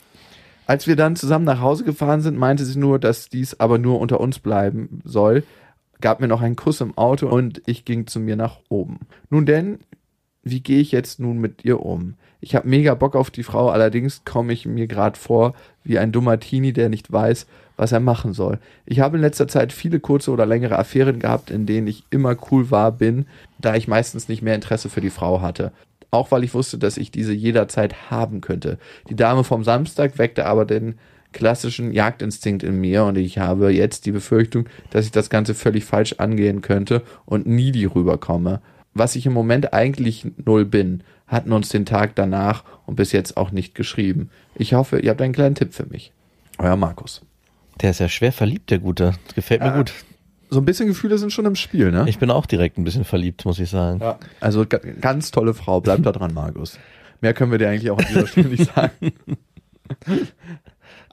Als wir dann zusammen nach Hause gefahren sind, meinte sie nur, dass dies aber nur unter uns bleiben soll, gab mir noch einen Kuss im Auto und ich ging zu mir nach oben. Nun denn, wie gehe ich jetzt nun mit ihr um? Ich habe mega Bock auf die Frau, allerdings komme ich mir gerade vor wie ein dummer Teenie, der nicht weiß, was er machen soll. Ich habe in letzter Zeit viele kurze oder längere Affären gehabt, in denen ich immer cool war bin, da ich meistens nicht mehr Interesse für die Frau hatte. Auch weil ich wusste, dass ich diese jederzeit haben könnte. Die Dame vom Samstag weckte aber den klassischen Jagdinstinkt in mir und ich habe jetzt die Befürchtung, dass ich das Ganze völlig falsch angehen könnte und nie die rüberkomme. Was ich im Moment eigentlich null bin, hatten uns den Tag danach und bis jetzt auch nicht geschrieben. Ich hoffe, ihr habt einen kleinen Tipp für mich. Euer Markus. Der ist ja schwer verliebt, der Gute. Das gefällt mir Ja. gut. So ein bisschen Gefühle sind schon im Spiel, ne? Ich bin auch direkt ein bisschen verliebt, muss ich sagen. Ja. Also ga- ganz tolle Frau. Bleib da dran, Markus. Mehr können wir dir eigentlich auch an dieser Stelle nicht sagen.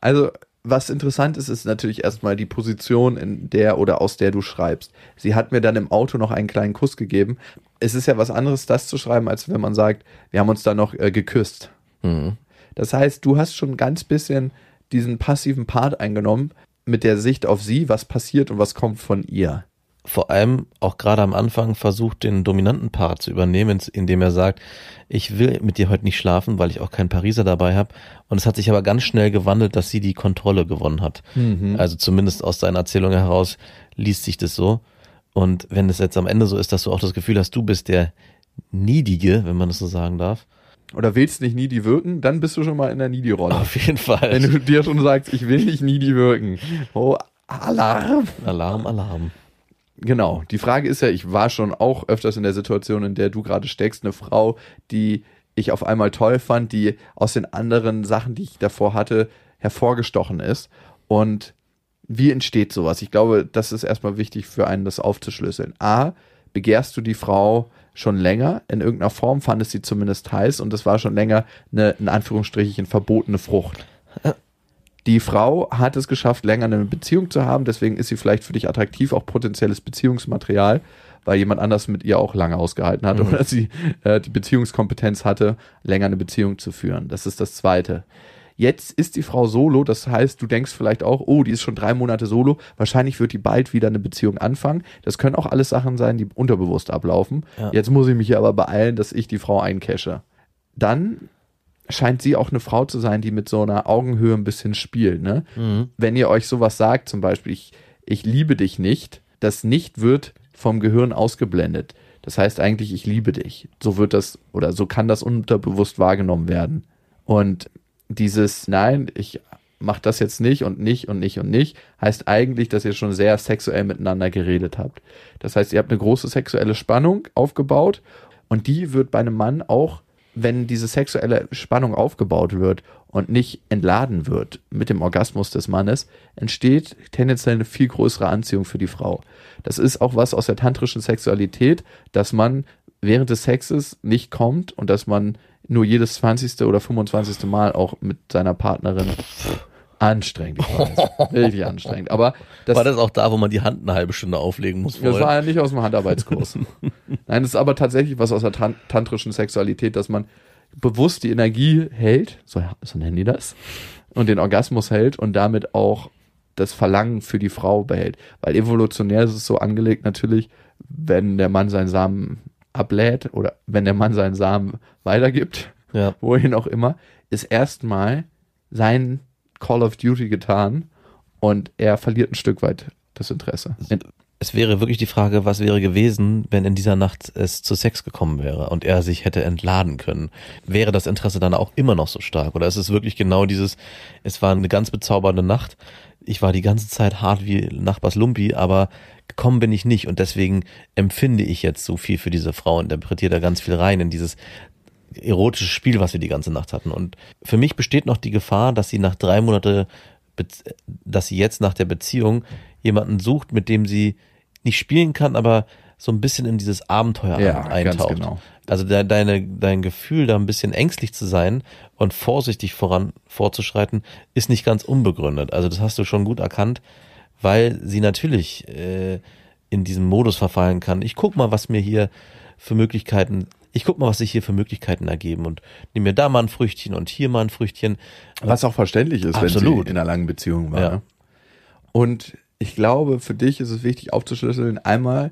Also, was interessant ist, ist natürlich erstmal die Position, in der oder aus der du schreibst. Sie hat mir dann im Auto noch einen kleinen Kuss gegeben. Es ist ja was anderes, das zu schreiben, als wenn man sagt, wir haben uns da noch äh, geküsst. Mhm. Das heißt, du hast schon ganz bisschen diesen passiven Part eingenommen mit der Sicht auf sie, was passiert und was kommt von ihr. vor allem auch gerade am Anfang versucht, den dominanten Part zu übernehmen, indem er sagt, ich will mit dir heute nicht schlafen, weil ich auch keinen Pariser dabei habe. Und es hat sich aber ganz schnell gewandelt, dass sie die Kontrolle gewonnen hat. Also zumindest aus deiner Erzählung heraus liest sich das so. Und wenn es jetzt am Ende so ist, dass du auch das Gefühl hast, du bist der Niedige, wenn man das so sagen darf. Oder willst nicht needy wirken, dann bist du schon mal in der needy-Rolle. Auf jeden Fall. Wenn du dir schon sagst, ich will nicht needy wirken. Oh, Alarm. Alarm, Alarm. Genau. Die Frage ist ja, ich war schon auch öfters in der Situation, in der du gerade steckst, eine Frau, die ich auf einmal toll fand, die aus den anderen Sachen, die ich davor hatte, hervorgestochen ist. Und wie entsteht sowas? Ich glaube, das ist erstmal wichtig für einen, das aufzuschlüsseln. A, begehrst du die Frau schon länger in irgendeiner Form, fandest sie zumindest heiß und das war schon länger eine, in Anführungsstrichen, verbotene Frucht. Die Frau hat es geschafft, länger eine Beziehung zu haben, deswegen ist sie vielleicht für dich attraktiv, auch potenzielles Beziehungsmaterial, weil jemand anders mit ihr auch lange ausgehalten hat Mhm. oder sie äh, die Beziehungskompetenz hatte, länger eine Beziehung zu führen. Das ist das Zweite. Jetzt ist die Frau solo, das heißt, du denkst vielleicht auch, oh, die ist schon drei Monate solo, wahrscheinlich wird die bald wieder eine Beziehung anfangen. Das können auch alles Sachen sein, die unterbewusst ablaufen. Ja. Jetzt muss ich mich aber beeilen, dass ich die Frau eincashe. Dann scheint sie auch eine Frau zu sein, die mit so einer Augenhöhe ein bisschen spielt. Ne? Wenn ihr euch sowas sagt, zum Beispiel, ich, ich liebe dich nicht, das nicht wird vom Gehirn ausgeblendet. Das heißt eigentlich, ich liebe dich. So wird das oder so kann das unterbewusst wahrgenommen werden. Und dieses Nein, ich mach das jetzt nicht und nicht und nicht und nicht, heißt eigentlich, dass ihr schon sehr sexuell miteinander geredet habt. Das heißt, ihr habt eine große sexuelle Spannung aufgebaut und die wird bei einem Mann auch, wenn diese sexuelle Spannung aufgebaut wird und nicht entladen wird mit dem Orgasmus des Mannes, entsteht tendenziell eine viel größere Anziehung für die Frau. Das ist auch was aus der tantrischen Sexualität, dass man während des Sexes nicht kommt und dass man nur jedes 20. oder 25. Mal auch mit seiner Partnerin anstrengend, ich weiß, richtig anstrengend. Aber das, War das auch da, wo man die Hand eine halbe Stunde auflegen muss? das vorher? war ja nicht aus dem Handarbeitskurs. Nein, das ist aber tatsächlich was aus der tan tantrischen Sexualität, dass man bewusst die Energie hält, so, so nennen die das, und den Orgasmus hält und damit auch das Verlangen für die Frau behält. Weil evolutionär ist es so angelegt natürlich, wenn der Mann seinen Samen ablädt oder wenn der Mann seinen Samen weitergibt, ja. wohin auch immer, ist erstmal sein Call of Duty getan und er verliert ein Stück weit das Interesse. Es wäre wirklich die Frage, was wäre gewesen, wenn in dieser Nacht es zu Sex gekommen wäre und er sich hätte entladen können. Wäre das Interesse dann auch immer noch so stark? Oder ist es wirklich genau dieses, es war eine ganz bezaubernde Nacht, ich war die ganze Zeit hart wie Nachbars Lumpi, aber gekommen bin ich nicht und deswegen empfinde ich jetzt so viel für diese Frau und interpretiere da ganz viel rein in dieses erotische Spiel, was wir die ganze Nacht hatten. Und für mich besteht noch die Gefahr, dass sie nach drei Monate, dass sie jetzt nach der Beziehung jemanden sucht, mit dem sie nicht spielen kann, aber so ein bisschen in dieses Abenteuer Ja, eintaucht. genau. Also de, deine, dein Gefühl, da ein bisschen ängstlich zu sein und vorsichtig voran vorzuschreiten, ist nicht ganz unbegründet. Also das hast du schon gut erkannt, weil sie natürlich äh, in diesem Modus verfallen kann. Ich guck mal, was mir hier für Möglichkeiten, ich guck mal, was sich hier für Möglichkeiten ergeben und nehme mir da mal ein Früchtchen und hier mal ein Früchtchen. Was auch verständlich ist, wenn Absolut. sie in einer langen Beziehung war. Ja. ne? Und ich glaube, für dich ist es wichtig aufzuschlüsseln, einmal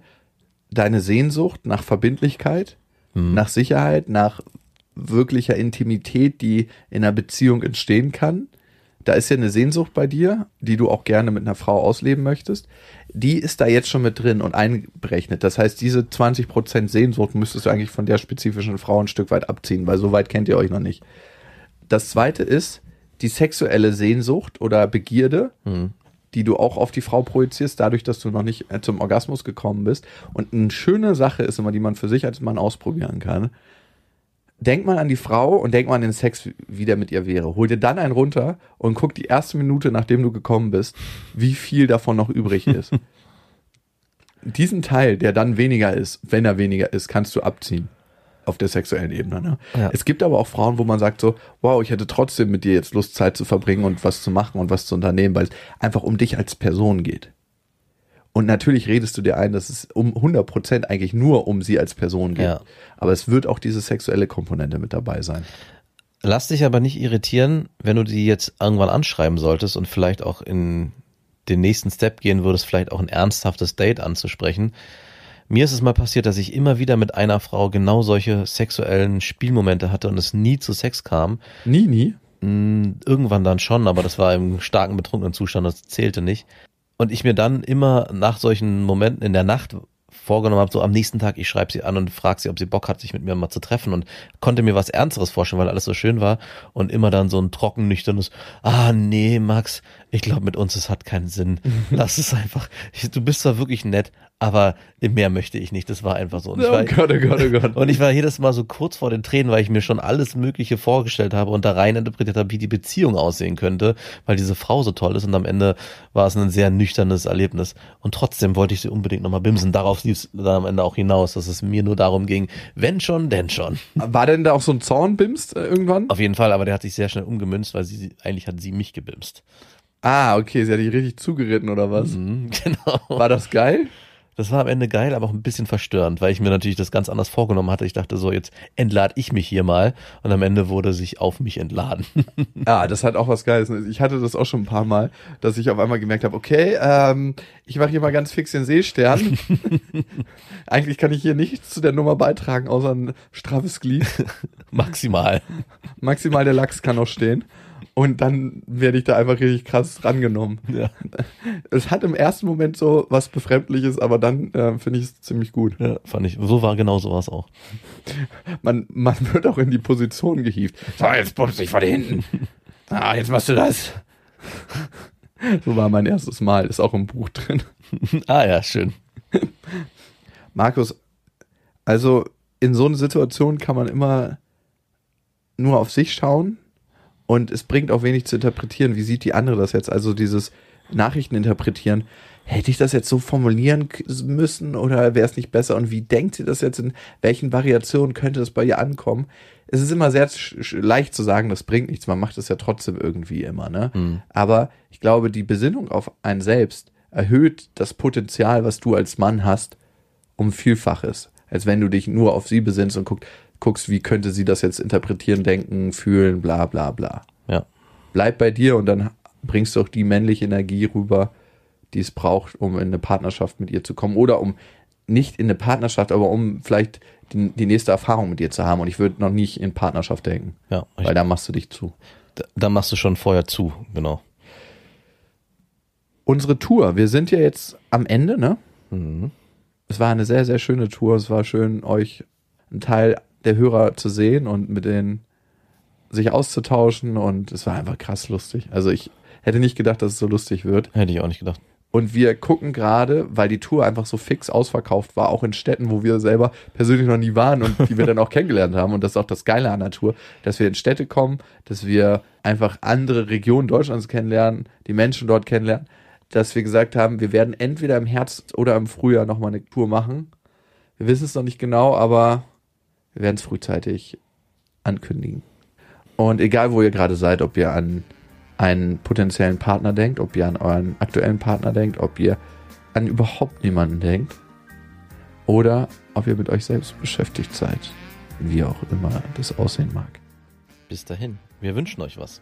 deine Sehnsucht nach Verbindlichkeit, nach Sicherheit, nach wirklicher Intimität, die in einer Beziehung entstehen kann. Da ist ja eine Sehnsucht bei dir, die du auch gerne mit einer Frau ausleben möchtest. Die ist da jetzt schon mit drin und einberechnet. Das heißt, diese 20% Sehnsucht müsstest du eigentlich von der spezifischen Frau ein Stück weit abziehen, weil so weit kennt ihr euch noch nicht. Das zweite ist die sexuelle Sehnsucht oder Begierde, die du auch auf die Frau projizierst, dadurch, dass du noch nicht äh, zum Orgasmus gekommen bist. Und eine schöne Sache ist immer, die man für sich als Mann ausprobieren kann. Denk mal an die Frau und denk mal an den Sex, wie der mit ihr wäre. Hol dir dann einen runter und guck die erste Minute, nachdem du gekommen bist, wie viel davon noch übrig ist. Diesen Teil, der dann weniger ist, wenn er weniger ist, kannst du abziehen. Auf der sexuellen Ebene. Ne? Ja. Es gibt aber auch Frauen, wo man sagt so, wow, ich hätte trotzdem mit dir jetzt Lust, Zeit zu verbringen und was zu machen und was zu unternehmen, weil es einfach um dich als Person geht. Und natürlich redest du dir ein, dass es um 100% eigentlich nur um sie als Person geht. Ja. Aber es wird auch diese sexuelle Komponente mit dabei sein. Lass dich aber nicht irritieren, wenn du die jetzt irgendwann anschreiben solltest und vielleicht auch in den nächsten Step gehen würdest, vielleicht auch ein ernsthaftes Date anzusprechen. Mir ist es mal passiert, dass ich immer wieder mit einer Frau genau solche sexuellen Spielmomente hatte und es nie zu Sex kam. Nie, nie. Mm, Irgendwann dann schon, aber das war im starken betrunkenen Zustand, das zählte nicht. Und ich mir dann immer nach solchen Momenten in der Nacht vorgenommen habe, so am nächsten Tag, ich schreibe sie an und frage sie, ob sie Bock hat, sich mit mir mal zu treffen und konnte mir was Ernsteres vorstellen, weil alles so schön war und immer dann so ein trocken, nüchternes, ah nee, Max, ich glaube mit uns, es hat keinen Sinn. Lass es einfach. Ich, du bist zwar wirklich nett, aber mehr möchte ich nicht. Das war einfach so. Und ich Oh war, Gott, oh Gott, oh Gott. und ich war jedes Mal so kurz vor den Tränen, weil ich mir schon alles Mögliche vorgestellt habe und da rein interpretiert habe, wie die Beziehung aussehen könnte, weil diese Frau so toll ist und am Ende war es ein sehr nüchternes Erlebnis. Und trotzdem wollte ich sie unbedingt nochmal bimsen. Darauf lief es dann am Ende auch hinaus, dass es mir nur darum ging, wenn schon, denn schon. War denn da auch so ein Zornbimst äh, irgendwann? Auf jeden Fall, aber der hat sich sehr schnell umgemünzt, weil sie, eigentlich hat sie mich gebimst. Ah, okay, sie hat dich richtig zugeritten oder was? Mhm, genau. War das geil? Das war am Ende geil, aber auch ein bisschen verstörend, weil ich mir natürlich das ganz anders vorgenommen hatte. Ich dachte so, jetzt entlade ich mich hier mal und am Ende wurde sich auf mich entladen. Ja, das hat auch was Geiles. Ich hatte das auch schon ein paar Mal, dass ich auf einmal gemerkt habe, okay, ähm, ich mache hier mal ganz fix den Seestern. Eigentlich kann ich hier nichts zu der Nummer beitragen, außer ein straffes Glied. Maximal. Maximal der Lachs kann noch stehen. Und dann werde ich da einfach richtig krass rangenommen. Ja. Es hat im ersten Moment so was Befremdliches, aber dann äh, finde ich es ziemlich gut. ja, fand ich. So war genau sowas auch. Man, man wird auch in die Position gehievt. So, jetzt pumpst dich vor dir hinten. Ah, jetzt machst du das. So war mein erstes Mal, ist auch im Buch drin. ah ja, schön. Markus, also in so einer Situation kann man immer nur auf sich schauen und es bringt auch wenig zu interpretieren. Wie sieht die andere das jetzt? Also dieses Nachrichten interpretieren. Hätte ich das jetzt so formulieren müssen oder wäre es nicht besser? Und wie denkt sie das jetzt? In welchen Variationen könnte das bei ihr ankommen? Es ist immer sehr leicht zu sagen, das bringt nichts. Man macht es ja trotzdem irgendwie immer, ne? Aber ich glaube, die Besinnung auf einen selbst erhöht das Potenzial, was du als Mann hast, um Vielfaches. Als wenn du dich nur auf sie besinnst und guck, guckst, wie könnte sie das jetzt interpretieren, denken, fühlen, bla bla bla. Ja. Bleib bei dir und dann bringst du auch die männliche Energie rüber, die es braucht, um in eine Partnerschaft mit ihr zu kommen. Oder um nicht in eine Partnerschaft, aber um vielleicht die, die nächste Erfahrung mit ihr zu haben. Und ich würde noch nicht in Partnerschaft denken, Ja. Weil da machst du dich zu. da, da machst du schon vorher zu, genau. Unsere Tour, wir sind ja jetzt am Ende, ne? Mhm. es war eine sehr, sehr schöne Tour. Es war schön, euch einen Teil der Hörer zu sehen und mit denen sich auszutauschen und es war einfach krass lustig. Also ich hätte nicht gedacht, dass es so lustig wird. Hätte ich auch nicht gedacht. Und wir gucken gerade, weil die Tour einfach so fix ausverkauft war, auch in Städten, wo wir selber persönlich noch nie waren und die wir dann auch kennengelernt haben. Und das ist auch das Geile an der Tour, dass wir in Städte kommen, dass wir einfach andere Regionen Deutschlands kennenlernen, die Menschen dort kennenlernen, dass wir gesagt haben, wir werden entweder im Herbst oder im Frühjahr nochmal eine Tour machen. Wir wissen es noch nicht genau, aber wir werden es frühzeitig ankündigen. Und egal, wo ihr gerade seid, ob ihr an einen potenziellen Partner denkt, ob ihr an euren aktuellen Partner denkt, ob ihr an überhaupt niemanden denkt oder ob ihr mit euch selbst beschäftigt seid, wie auch immer das aussehen mag. Bis dahin. Wir wünschen euch was.